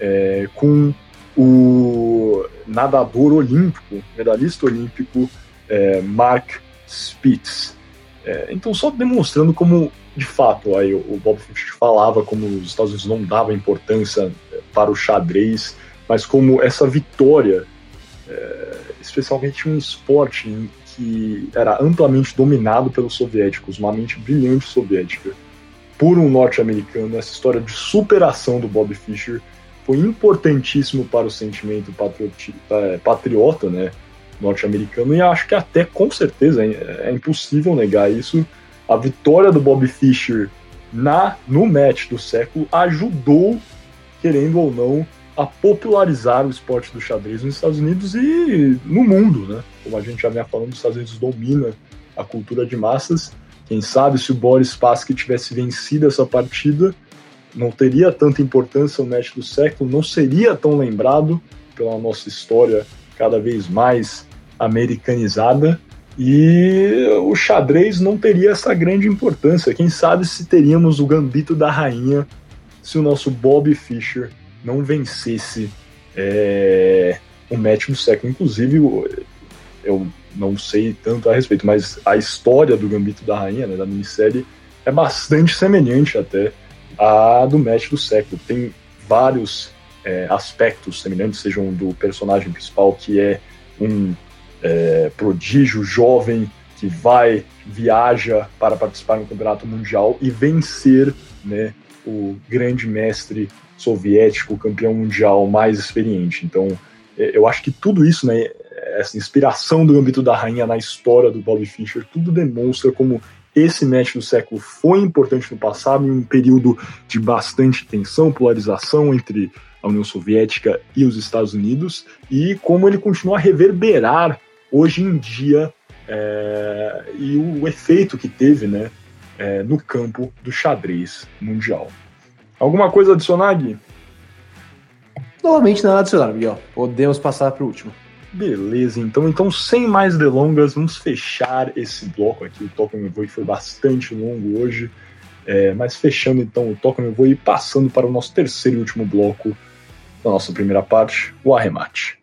é, com o nadador olímpico, medalhista olímpico é, Mark Spitz. É, então, só demonstrando como, de fato, aí o Bob Fischer falava como os Estados Unidos não davam importância é, para o xadrez, mas como essa vitória, é, especialmente um esporte que era amplamente dominado pelos soviéticos, uma mente brilhante soviética, por um norte-americano, essa história de superação do Bob Fischer foi importantíssimo para o sentimento é, patriota, né, norte-americano, e acho que até com certeza é, é, impossível negar isso. A vitória do Bob Fischer na no match do século ajudou, querendo ou não, a popularizar o esporte do xadrez nos Estados Unidos e no mundo, né? Como a gente já vinha falando, os Estados Unidos domina a cultura de massas. Quem sabe se o Boris Spassky tivesse vencido essa partida, não teria tanta importância o match do século, não seria tão lembrado pela nossa história cada vez mais americanizada e o xadrez não teria essa grande importância. Quem sabe se teríamos o gambito da rainha se o nosso Bob Fischer não vencesse é, o match do século. Inclusive, eu não sei tanto a respeito, mas a história do Gambito da Rainha, né, da minissérie, é bastante semelhante até à do match do século. Tem vários é, aspectos semelhantes, sejam do personagem principal, que é um é, prodígio jovem que vai, viaja para participar no campeonato mundial e vencer né, o grande mestre soviético, campeão mundial mais experiente. Então, é, eu acho que tudo isso, né, essa inspiração do Gambito da Rainha na história do Bobby Fischer, tudo demonstra como esse match do século foi importante no passado, em um período de bastante tensão, polarização entre a União Soviética e os Estados Unidos, e como ele continua a reverberar hoje em dia é, e o efeito que teve né, é, no campo do xadrez mundial. Alguma coisa a adicionar, Gui? Novamente nada a adicionar, Miguel. Podemos passar para o último. Beleza, então, então sem mais delongas, vamos fechar esse bloco aqui. O Toca Me Voe foi bastante longo hoje, é, mas fechando então o Toca Me Voe e passando para o nosso terceiro e último bloco da nossa primeira parte, o arremate.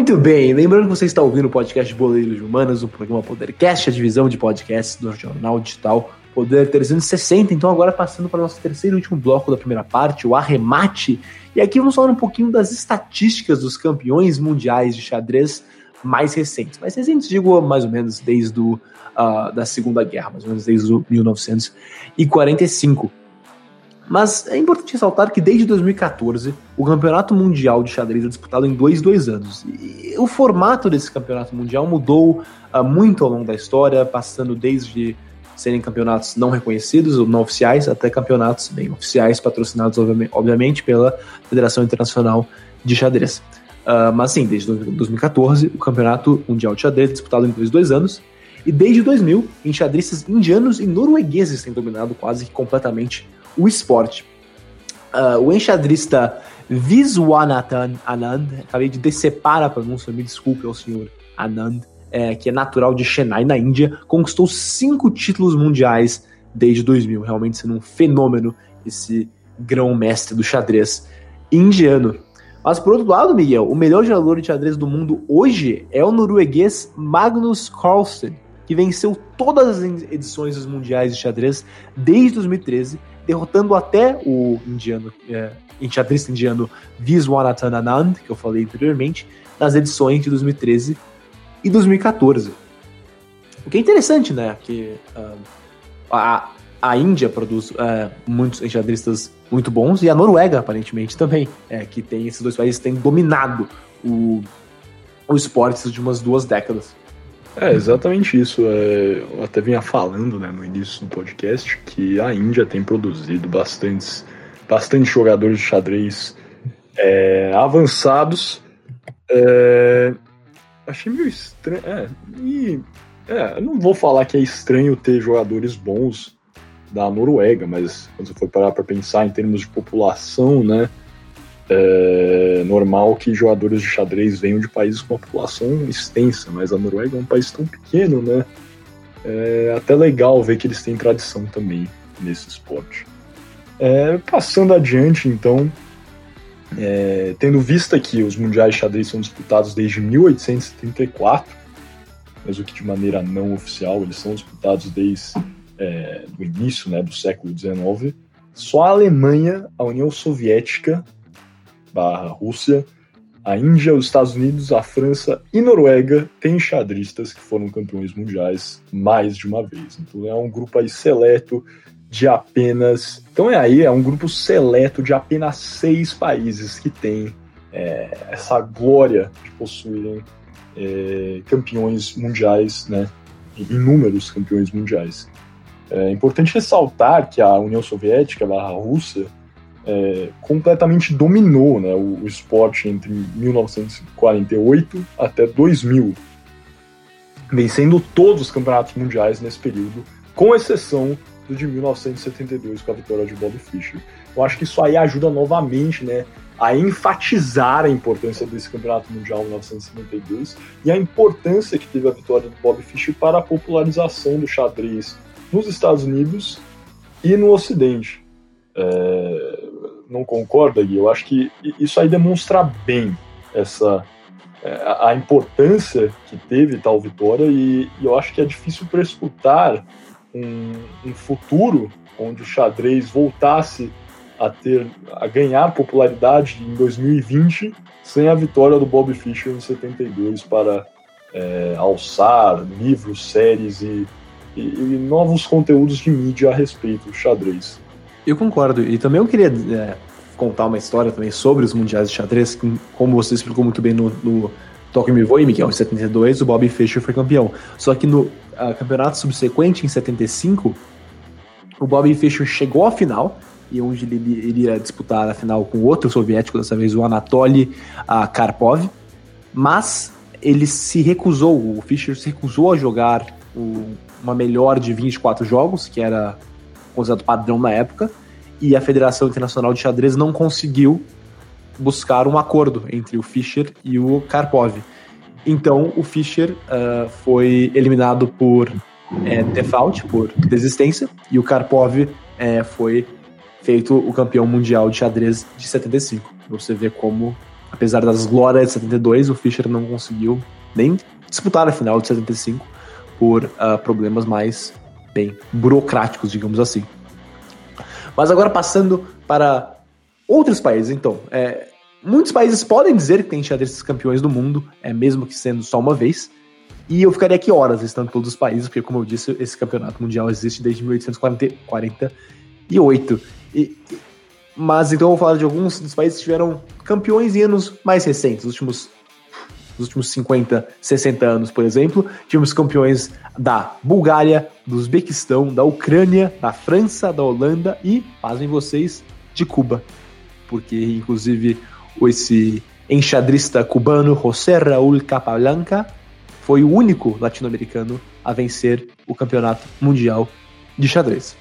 Muito bem, lembrando que você está ouvindo o podcast Boleiros Humanas, o programa Podercast, a divisão de podcasts do Jornal Digital Poder 360. Então, agora passando para o nosso terceiro e último bloco da primeira parte, o arremate. E aqui vamos falar um pouquinho das estatísticas dos campeões mundiais de xadrez mais recentes. Mais recentes, digo mais ou menos desde o, uh, da Segunda Guerra, mais ou menos desde o 1945. Mas é importante ressaltar que desde 2014 o Campeonato Mundial de Xadrez é disputado em dois, dois anos. E o formato desse Campeonato Mundial mudou uh, muito ao longo da história, passando desde serem campeonatos não reconhecidos ou não oficiais até campeonatos bem oficiais, patrocinados obviamente pela Federação Internacional de Xadrez. Uh, mas sim, desde 2014 o Campeonato Mundial de Xadrez é disputado em dois, dois anos. E desde 2000, enxadristas indianos e noruegueses têm dominado quase que completamente o esporte. Uh, o enxadrista Viswanathan Anand, acabei de decepar a pronúncia, me desculpe ao senhor Anand, é, que é natural de Chennai, na Índia, conquistou cinco títulos mundiais desde 2000, realmente sendo um fenômeno esse grão-mestre do xadrez indiano. Mas por outro lado, Miguel, o melhor jogador de xadrez do mundo hoje é o norueguês Magnus Carlsen, que venceu todas as edições dos mundiais de xadrez desde 2013 derrotando até o indiano, é, enxadrista indiano Viswanathan Anand, que eu falei anteriormente, nas edições de 2013 e 2014. O que é interessante, né? Que uh, a, a Índia produz uh, muitos enxadristas muito bons e a Noruega, aparentemente, também, é, que tem esses dois países têm dominado o, o esporte de umas duas décadas. É exatamente isso. É, eu até vinha falando né, no início do podcast que a Índia tem produzido bastantes, bastante jogadores de xadrez é, avançados. É, achei meio estranho. É, e, é, não vou falar que é estranho ter jogadores bons da Noruega, mas quando você for parar para pensar em termos de população, né, é normal que jogadores de xadrez venham de países com uma população extensa, mas a Noruega é um país tão pequeno, né, é até legal ver que eles têm tradição também nesse esporte. É, passando adiante, então, é, tendo vista que os mundiais de xadrez são disputados desde 1874, mesmo que de maneira não oficial, eles são disputados desde é, o início né, do século XIX, só a Alemanha, a União Soviética, barra Rússia, a Índia, os Estados Unidos, a França e Noruega têm xadristas que foram campeões mundiais mais de uma vez. Então é um grupo aí seleto de apenas. Então é aí, é um grupo seleto de apenas seis países que tem é, essa glória de possuírem é, campeões mundiais, né? Inúmeros campeões mundiais. É importante ressaltar que a União Soviética, a Rússia, é, completamente dominou né, o, o, esporte entre 1948 até 2000, vencendo todos os campeonatos mundiais nesse período, com exceção do de 1972 com a vitória de Bob Fischer. Eu acho que isso aí ajuda novamente né, a enfatizar a importância desse campeonato mundial 1952 e a importância que teve a vitória do Bob Fischer para a popularização do xadrez nos Estados Unidos e no Ocidente. É, não concorda, Gui? Eu acho que isso aí demonstra bem essa é, a importância que teve tal vitória e, e eu acho que é difícil prescutar um, um, futuro onde o xadrez voltasse a ter a ganhar popularidade em 2020 sem a vitória do Bob Fischer em 72 para é, alçar livros, séries e e, e, novos conteúdos de mídia a respeito do xadrez. Eu concordo. E também eu queria é, contar uma história também sobre os mundiais de xadrez, que, como você explicou muito bem no, no Toque Me Voe, que é em 72, o Bobby Fischer foi campeão. Só que no uh, campeonato subsequente, em 75, o Bobby Fischer chegou à final, e onde ele iria disputar a final com outro soviético, dessa vez o Anatoly uh, Karpov, mas ele se recusou, o Fischer se recusou a jogar o, uma melhor de 24 jogos, que era considerado padrão na época, e a Federação Internacional de Xadrez não conseguiu buscar um acordo entre o Fischer e o Karpov. Então o Fischer uh, foi eliminado por é, default, por desistência, e o Karpov é, foi feito o campeão mundial de xadrez de 75. Você vê como, apesar das glórias de 72, o Fischer não conseguiu nem disputar a final de 75 por uh, problemas mais bem burocráticos, digamos assim. Mas agora passando para outros países, então, é, muitos países podem dizer que tem xadrez campeões do mundo, é mesmo que sendo só uma vez. E eu ficaria aqui horas listando todos os países, porque, como eu disse, esse campeonato mundial existe desde 1848. E, mas então eu vou falar de alguns dos países que tiveram campeões em anos mais recentes, os últimos nos últimos 50, 60 anos, por exemplo. Tivemos campeões da Bulgária, do Uzbequistão, da Ucrânia, da França, da Holanda e, pasmem vocês, de Cuba. Porque, inclusive, esse enxadrista cubano José Raúl Capablanca foi o único latino-americano a vencer o campeonato mundial de xadrez.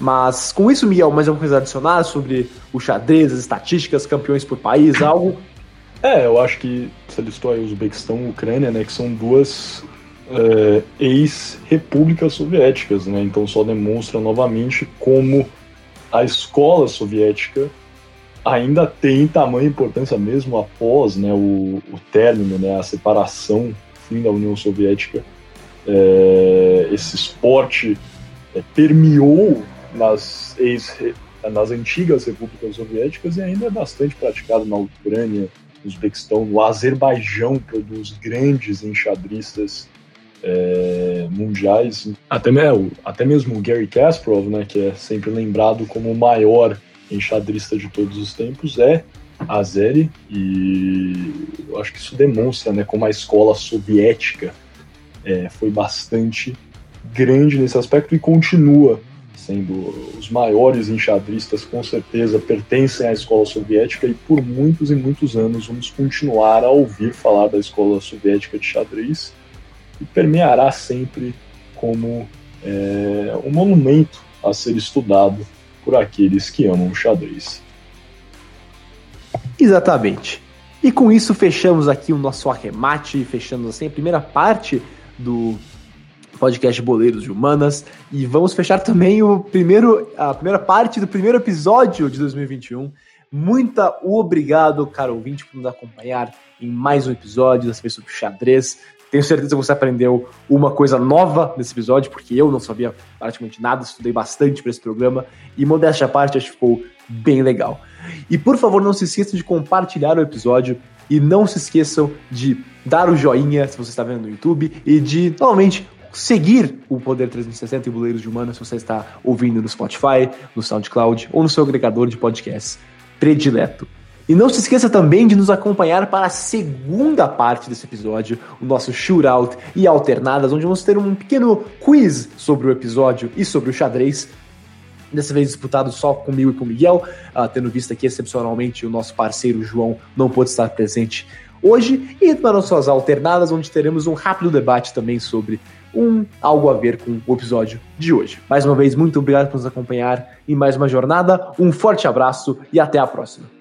Mas com isso, Miguel, mais alguma coisa a adicionar sobre o xadrez, as estatísticas, campeões por país, algo é, eu acho que você listou aí Uzbequistão e Ucrânia, né, que são duas é, ex-repúblicas soviéticas, né, então só demonstra novamente como a escola soviética ainda tem tamanha importância mesmo após né, o, o término, né, a separação, fim da União Soviética. É, esse esporte é, permeou nas, ex, nas antigas repúblicas soviéticas e ainda é bastante praticado na Ucrânia, Uzbequistão, o Azerbaijão produz grandes enxadristas é, mundiais. Até, até mesmo o Gary Kasparov, né, que é sempre lembrado como o maior enxadrista de todos os tempos, é Azeri, e eu acho que isso demonstra né, como a escola soviética é, foi bastante grande nesse aspecto e continua sendo os maiores enxadristas, com certeza pertencem à escola soviética e por muitos e muitos anos vamos continuar a ouvir falar da escola soviética de xadrez e permeará sempre como é um monumento a ser estudado por aqueles que amam o xadrez. Exatamente. E com isso fechamos aqui o nosso arremate, fechamos assim a primeira parte do podcast Boleiros de Humanas e vamos fechar também o primeiro a primeira parte do primeiro episódio de 2021. Muita obrigado, caro ouvinte, por nos acompanhar em mais um episódio, dessa vez sobre xadrez. Tenho certeza que você aprendeu uma coisa nova nesse episódio, porque eu não sabia praticamente nada, estudei bastante para esse programa e modéstia à parte, acho que ficou bem legal. E por favor, não se esqueçam de compartilhar o episódio e não se esqueçam de dar o joinha se você está vendo no YouTube e de, novamente, seguir o Poder 360 e Boleiros de Humanos se você está ouvindo no Spotify, no SoundCloud ou no seu agregador de podcasts predileto. E não se esqueça também de nos acompanhar para a segunda parte desse episódio, o nosso shootout e alternadas, onde vamos ter um pequeno quiz sobre o episódio e sobre o xadrez. Dessa vez disputado só comigo e com o Miguel, uh, tendo visto aqui excepcionalmente o nosso parceiro João não pôde estar presente hoje, e para nossas alternadas, onde teremos um rápido debate também sobre um algo a ver com o episódio de hoje. Mais uma vez, muito obrigado por nos acompanhar em mais uma jornada, um forte abraço e até a próxima.